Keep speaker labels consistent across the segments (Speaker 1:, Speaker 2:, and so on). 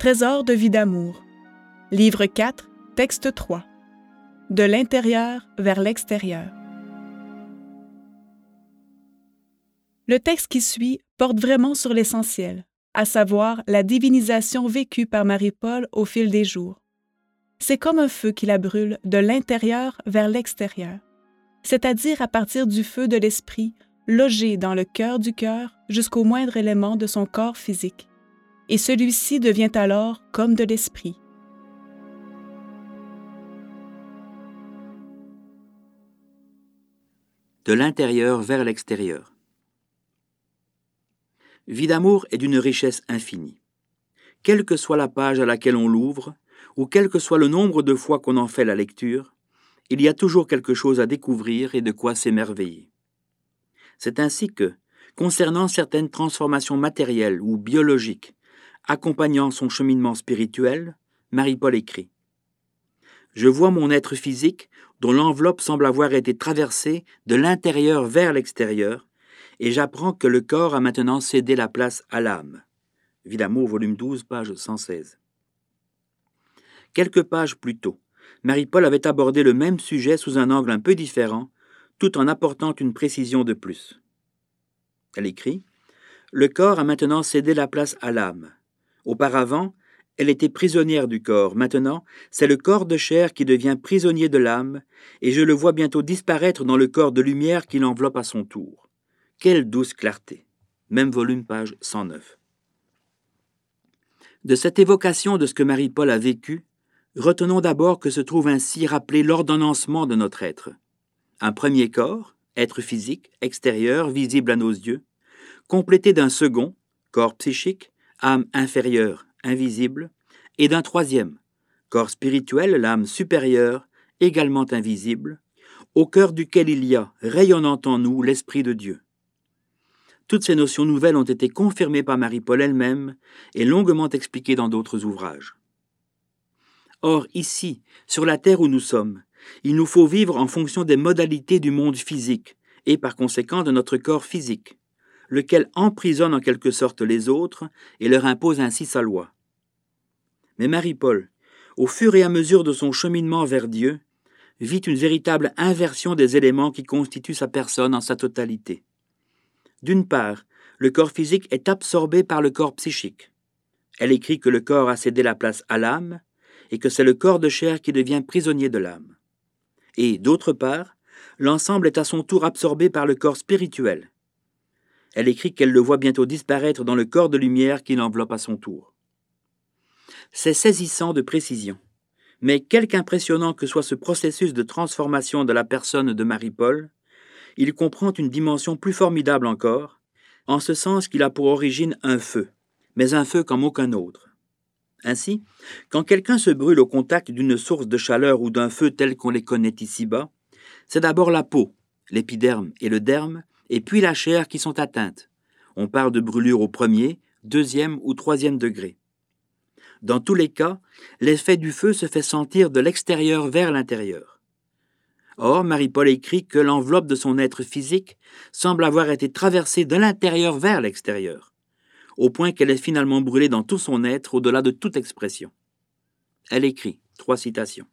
Speaker 1: Trésor de vie d'amour. Livre 4, texte 3. De l'intérieur vers l'extérieur. Le texte qui suit porte vraiment sur l'essentiel, à savoir la divinisation vécue par Marie-Paul au fil des jours. C'est comme un feu qui la brûle de l'intérieur vers l'extérieur, c'est-à-dire à partir du feu de l'esprit logé dans le cœur du cœur jusqu'au moindre élément de son corps physique, et celui-ci devient alors comme de l'esprit.
Speaker 2: De l'intérieur vers l'extérieur. Vie d'amour est d'une richesse infinie. Quelle que soit la page à laquelle on l'ouvre, ou quel que soit le nombre de fois qu'on en fait la lecture, il y a toujours quelque chose à découvrir et de quoi s'émerveiller. C'est ainsi que, concernant certaines transformations matérielles ou biologiques accompagnant son cheminement spirituel, Marie-Paul écrit Je vois mon être physique dont l'enveloppe semble avoir été traversée de l'intérieur vers l'extérieur, et j'apprends que le corps a maintenant cédé la place à l'âme. Vie volume 12, page 116. Quelques pages plus tôt, Marie-Paul avait abordé le même sujet sous un angle un peu différent, tout en apportant une précision de plus. Elle écrit Le corps a maintenant cédé la place à l'âme. Auparavant, elle était prisonnière du corps. Maintenant, c'est le corps de chair qui devient prisonnier de l'âme, et je le vois bientôt disparaître dans le corps de lumière qui l'enveloppe à son tour. Quelle douce clarté. Même volume, page 109. De cette évocation de ce que Marie-Paul a vécu, retenons d'abord que se trouve ainsi rappelé l'ordonnancement de notre être un premier corps, être physique, extérieur, visible à nos yeux, complété d'un second, corps psychique, âme inférieure, invisible, et d'un troisième, corps spirituel, l'âme supérieure, également invisible, au cœur duquel il y a, rayonnant en nous, l'Esprit de Dieu. Toutes ces notions nouvelles ont été confirmées par Marie-Paul elle-même et longuement expliquées dans d'autres ouvrages. Or, ici, sur la terre où nous sommes, il nous faut vivre en fonction des modalités du monde physique, et par conséquent de notre corps physique, lequel emprisonne en quelque sorte les autres et leur impose ainsi sa loi. Mais Marie-Paul, au fur et à mesure de son cheminement vers Dieu, vit une véritable inversion des éléments qui constituent sa personne en sa totalité. D'une part, le corps physique est absorbé par le corps psychique. Elle écrit que le corps a cédé la place à l'âme, et que c'est le corps de chair qui devient prisonnier de l'âme et, d'autre part, l'ensemble est à son tour absorbé par le corps spirituel. Elle écrit qu'elle le voit bientôt disparaître dans le corps de lumière qui l'enveloppe à son tour. C'est saisissant de précision, mais quelque impressionnant que soit ce processus de transformation de la personne de Marie-Paul, il comprend une dimension plus formidable encore, en ce sens qu'il a pour origine un feu, mais un feu comme aucun autre. Ainsi, quand quelqu'un se brûle au contact d'une source de chaleur ou d'un feu tel qu'on les connaît ici-bas, c'est d'abord la peau, l'épiderme et le derme, et puis la chair qui sont atteintes. On parle de brûlure au premier, deuxième ou troisième degré. Dans tous les cas, l'effet du feu se fait sentir de l'extérieur vers l'intérieur. Or, Marie-Paul écrit que l'enveloppe de son être physique semble avoir été traversée de l'intérieur vers l'extérieur au point qu'elle est finalement brûlée dans tout son être au-delà de toute expression. Elle écrit, trois citations.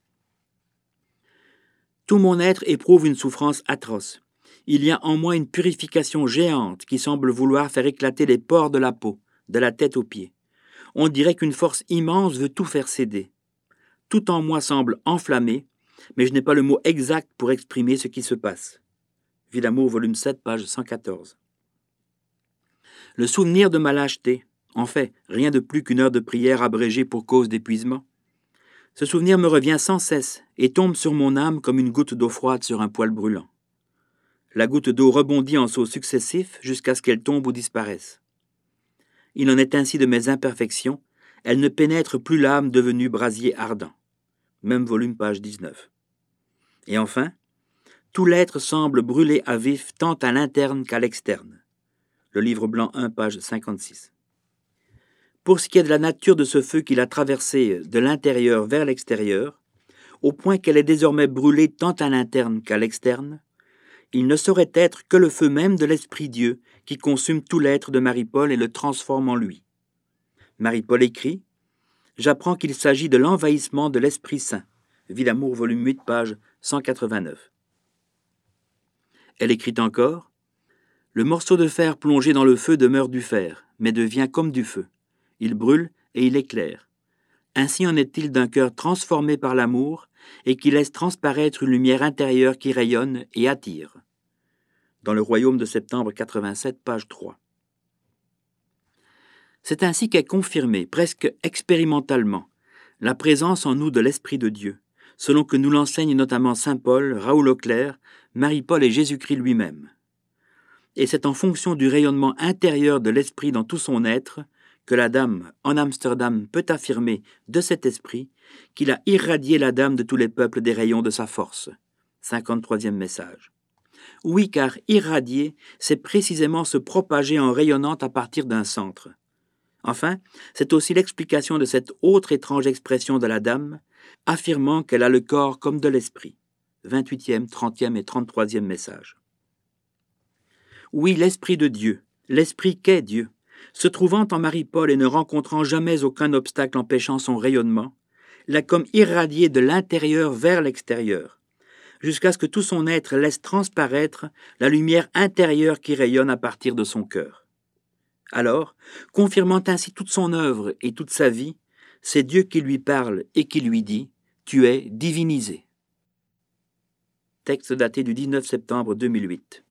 Speaker 2: Tout mon être éprouve une souffrance atroce. Il y a en moi une purification géante qui semble vouloir faire éclater les pores de la peau, de la tête aux pieds. On dirait qu'une force immense veut tout faire céder. Tout en moi semble enflammé, mais je n'ai pas le mot exact pour exprimer ce qui se passe. Vie volume 7, page 114. Le souvenir de ma lâcheté, en fait, rien de plus qu'une heure de prière abrégée pour cause d'épuisement. Ce souvenir me revient sans cesse et tombe sur mon âme comme une goutte d'eau froide sur un poêle brûlant. La goutte d'eau rebondit en sauts successifs jusqu'à ce qu'elle tombe ou disparaisse. Il en est ainsi de mes imperfections, elles ne pénètrent plus l'âme devenue brasier ardent. Même volume, page 19. Et enfin, tout l'être semble brûler à vif tant à l'interne qu'à l'externe le livre blanc 1, page 56. Pour ce qui est de la nature de ce feu qu'il a traversé de l'intérieur vers l'extérieur, au point qu'elle est désormais brûlée tant à l'interne qu'à l'externe, il ne saurait être que le feu même de l'Esprit Dieu qui consume tout l'être de Marie-Paul et le transforme en lui. Marie-Paul écrit j'apprends qu'il s'agit de l'envahissement de l'Esprit Saint. Villamour, volume 8, page 189. Elle écrit encore Le morceau de fer plongé dans le feu demeure du fer, mais devient comme du feu. Il brûle et il éclaire. Ainsi en est-il d'un cœur transformé par l'amour et qui laisse transparaître une lumière intérieure qui rayonne et attire. Dans le Royaume de septembre 87, page 3. C'est ainsi qu'est confirmée, presque expérimentalement, la présence en nous de l'Esprit de Dieu, selon que nous l'enseignent notamment Saint Paul, Raoul Auclair, Marie-Paul et Jésus-Christ lui-même. Et c'est en fonction du rayonnement intérieur de l'Esprit dans tout son être que la dame, en Amsterdam, peut affirmer de cet esprit qu'il a irradié la dame de tous les peuples des rayons de sa force. 53e message. Oui, car irradier, c'est précisément se propager en rayonnant à partir d'un centre. Enfin, c'est aussi l'explication de cette autre étrange expression de la dame, affirmant qu'elle a le corps comme de l'esprit. 28e, 30e et 33e message. Oui, l'Esprit de Dieu, l'Esprit qu'est Dieu, se trouvant en Marie-Paul et ne rencontrant jamais aucun obstacle empêchant son rayonnement, l'a comme irradié de l'intérieur vers l'extérieur, jusqu'à ce que tout son être laisse transparaître la lumière intérieure qui rayonne à partir de son cœur. Alors, confirmant ainsi toute son œuvre et toute sa vie, c'est Dieu qui lui parle et qui lui dit Tu es divinisé. Texte daté du 19 septembre 2008.